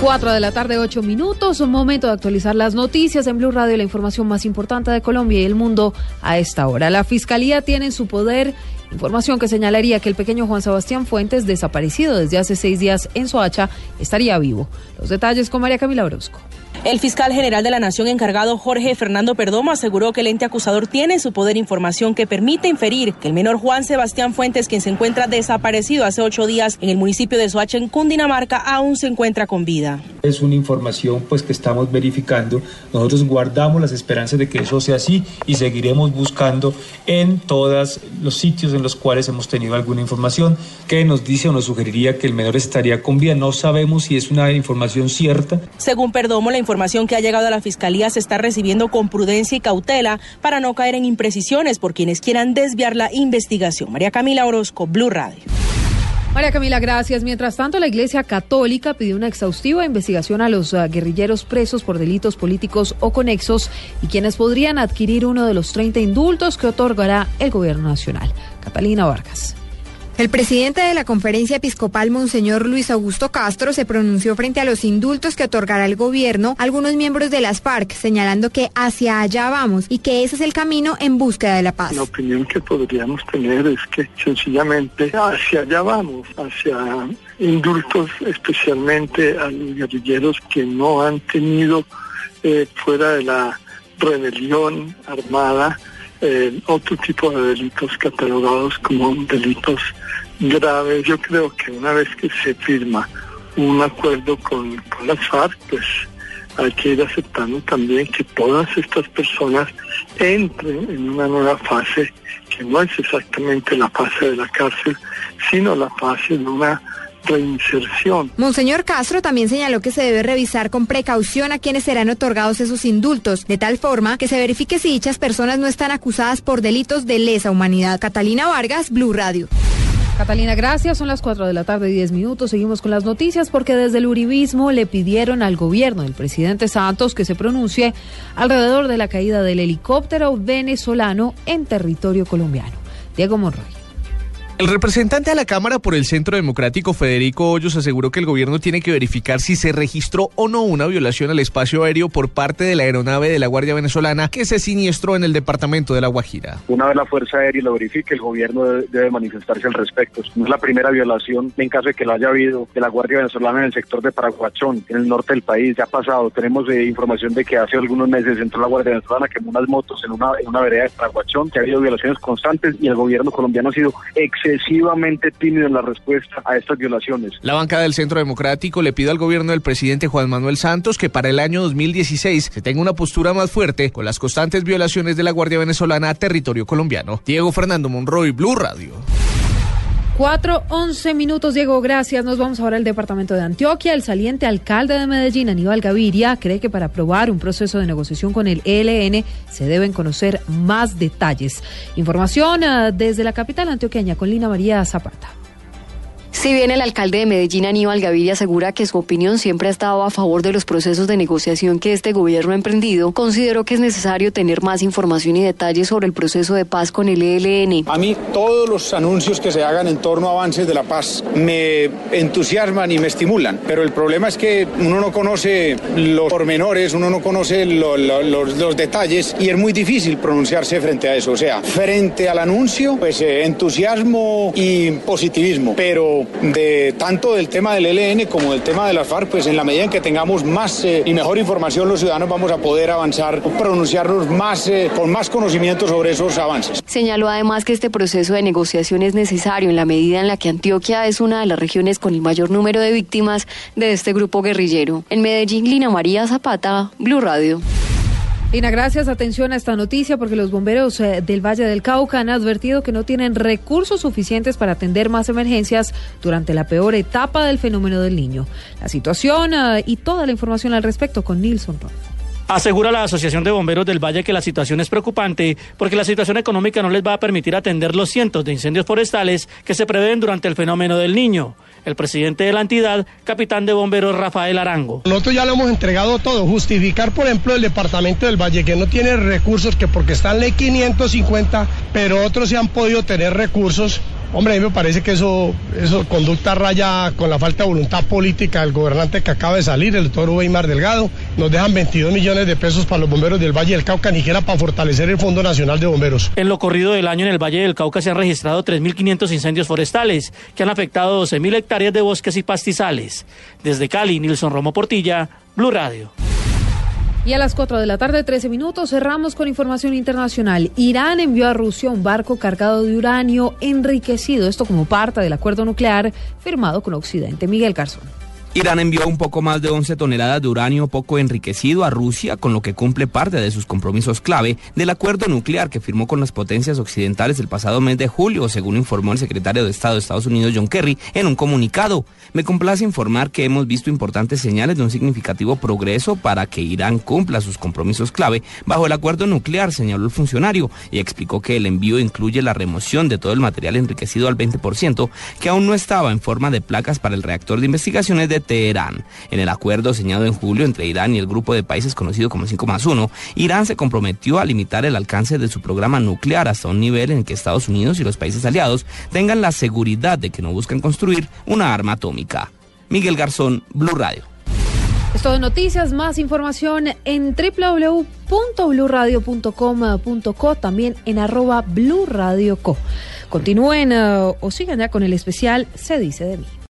4 de la tarde, 8 minutos. Un momento de actualizar las noticias en Blue Radio, la información más importante de Colombia y el mundo a esta hora. La Fiscalía tiene en su poder información que señalaría que el pequeño Juan Sebastián Fuentes, desaparecido desde hace seis días en Soacha, estaría vivo. Los detalles con María Camila Orozco. El fiscal general de la Nación encargado Jorge Fernando Perdomo aseguró que el ente acusador tiene en su poder información que permite inferir que el menor Juan Sebastián Fuentes, quien se encuentra desaparecido hace ocho días en el municipio de Soacha, en Cundinamarca, aún se encuentra con vida. Es una información pues que estamos verificando. Nosotros guardamos las esperanzas de que eso sea así y seguiremos buscando en todos los sitios en los cuales hemos tenido alguna información que nos dice o nos sugeriría que el menor estaría con vida. No sabemos si es una información cierta. Según Perdomo, la información que ha llegado a la Fiscalía se está recibiendo con prudencia y cautela para no caer en imprecisiones por quienes quieran desviar la investigación. María Camila Orozco, Blue Radio. María Camila, gracias. Mientras tanto, la Iglesia Católica pidió una exhaustiva investigación a los uh, guerrilleros presos por delitos políticos o conexos y quienes podrían adquirir uno de los 30 indultos que otorgará el Gobierno Nacional. Catalina Vargas. El presidente de la conferencia episcopal, Monseñor Luis Augusto Castro, se pronunció frente a los indultos que otorgará el gobierno a algunos miembros de las FARC, señalando que hacia allá vamos y que ese es el camino en búsqueda de la paz. La opinión que podríamos tener es que sencillamente hacia allá vamos, hacia indultos especialmente a los guerrilleros que no han tenido eh, fuera de la rebelión armada eh, otro tipo de delitos catalogados como delitos graves. Yo creo que una vez que se firma un acuerdo con, con las FARC, pues hay que ir aceptando también que todas estas personas entren en una nueva fase que no es exactamente la fase de la cárcel, sino la fase de una reinserción. Monseñor Castro también señaló que se debe revisar con precaución a quienes serán otorgados esos indultos, de tal forma que se verifique si dichas personas no están acusadas por delitos de lesa humanidad. Catalina Vargas, Blue Radio. Catalina, gracias. Son las 4 de la tarde y 10 minutos. Seguimos con las noticias porque desde el Uribismo le pidieron al gobierno del presidente Santos que se pronuncie alrededor de la caída del helicóptero venezolano en territorio colombiano. Diego Monroy. El representante a la Cámara por el Centro Democrático, Federico Hoyos, aseguró que el gobierno tiene que verificar si se registró o no una violación al espacio aéreo por parte de la aeronave de la Guardia Venezolana que se siniestró en el departamento de La Guajira. Una vez la Fuerza Aérea lo verifique, el gobierno debe manifestarse al respecto. No es la primera violación, en caso de que lo haya habido, de la Guardia Venezolana en el sector de Paraguachón, en el norte del país. Ya ha pasado. Tenemos eh, información de que hace algunos meses entró la Guardia Venezolana, quemó unas motos en una, en una vereda de Paraguachón, que ha habido violaciones constantes y el gobierno colombiano ha sido excelente excesivamente tímido en la respuesta a estas violaciones. La banca del Centro Democrático le pide al gobierno del presidente Juan Manuel Santos que para el año 2016 se tenga una postura más fuerte con las constantes violaciones de la Guardia Venezolana a territorio colombiano. Diego Fernando Monroy, Blue Radio. 4, 11 minutos, Diego, gracias. Nos vamos ahora al departamento de Antioquia. El saliente alcalde de Medellín, Aníbal Gaviria, cree que para aprobar un proceso de negociación con el ELN se deben conocer más detalles. Información uh, desde la capital antioqueña con Lina María Zapata. Si bien el alcalde de Medellín, Aníbal Gaviria, asegura que su opinión siempre ha estado a favor de los procesos de negociación que este gobierno ha emprendido, consideró que es necesario tener más información y detalles sobre el proceso de paz con el ELN. A mí todos los anuncios que se hagan en torno a avances de la paz me entusiasman y me estimulan, pero el problema es que uno no conoce los pormenores, uno no conoce lo, lo, los, los, detalles y es muy difícil pronunciarse frente a eso. O sea, frente al anuncio, pues eh, entusiasmo y positivismo, pero de tanto del tema del ELN como del tema de las FARC, pues en la medida en que tengamos más eh, y mejor información los ciudadanos vamos a poder avanzar, pronunciarnos más eh, con más conocimiento sobre esos avances. Señaló además que este proceso de negociación es necesario en la medida en la que Antioquia es una de las regiones con el mayor número de víctimas de este grupo guerrillero. En Medellín, Lina María Zapata, Blue Radio. Ina, gracias. Atención a esta noticia porque los bomberos eh, del Valle del Cauca han advertido que no tienen recursos suficientes para atender más emergencias durante la peor etapa del fenómeno del niño. La situación eh, y toda la información al respecto con Nilson Asegura la Asociación de Bomberos del Valle que la situación es preocupante porque la situación económica no les va a permitir atender los cientos de incendios forestales que se prevén durante el fenómeno del niño el presidente de la entidad, capitán de bomberos Rafael Arango. Nosotros ya lo hemos entregado todo. Justificar, por ejemplo, el departamento del Valle que no tiene recursos, que porque está en ley 550, pero otros se han podido tener recursos Hombre, a mí me parece que eso, eso conducta raya con la falta de voluntad política del gobernante que acaba de salir, el doctor Weimar Delgado. Nos dejan 22 millones de pesos para los bomberos del Valle del Cauca, ni para fortalecer el Fondo Nacional de Bomberos. En lo corrido del año en el Valle del Cauca se han registrado 3.500 incendios forestales que han afectado 12.000 hectáreas de bosques y pastizales. Desde Cali, Nilson Romo Portilla, Blue Radio. Y a las 4 de la tarde, 13 minutos, cerramos con información internacional. Irán envió a Rusia un barco cargado de uranio enriquecido, esto como parte del acuerdo nuclear firmado con Occidente. Miguel Garzón. Irán envió un poco más de 11 toneladas de uranio poco enriquecido a Rusia, con lo que cumple parte de sus compromisos clave del acuerdo nuclear que firmó con las potencias occidentales el pasado mes de julio, según informó el secretario de Estado de Estados Unidos John Kerry en un comunicado. Me complace informar que hemos visto importantes señales de un significativo progreso para que Irán cumpla sus compromisos clave bajo el acuerdo nuclear, señaló el funcionario, y explicó que el envío incluye la remoción de todo el material enriquecido al 20%, que aún no estaba en forma de placas para el reactor de investigaciones de En el acuerdo señalado en julio entre Irán y el grupo de países conocido como 5 más 1, Irán se comprometió a limitar el alcance de su programa nuclear hasta un nivel en el que Estados Unidos y los países aliados tengan la seguridad de que no buscan construir una arma atómica. Miguel Garzón, Blue Radio. Es todo noticias, más información en www.bluradio.com.co, también en arroba Blue Radio Co. Continúen uh, o sigan ya con el especial Se dice de mí.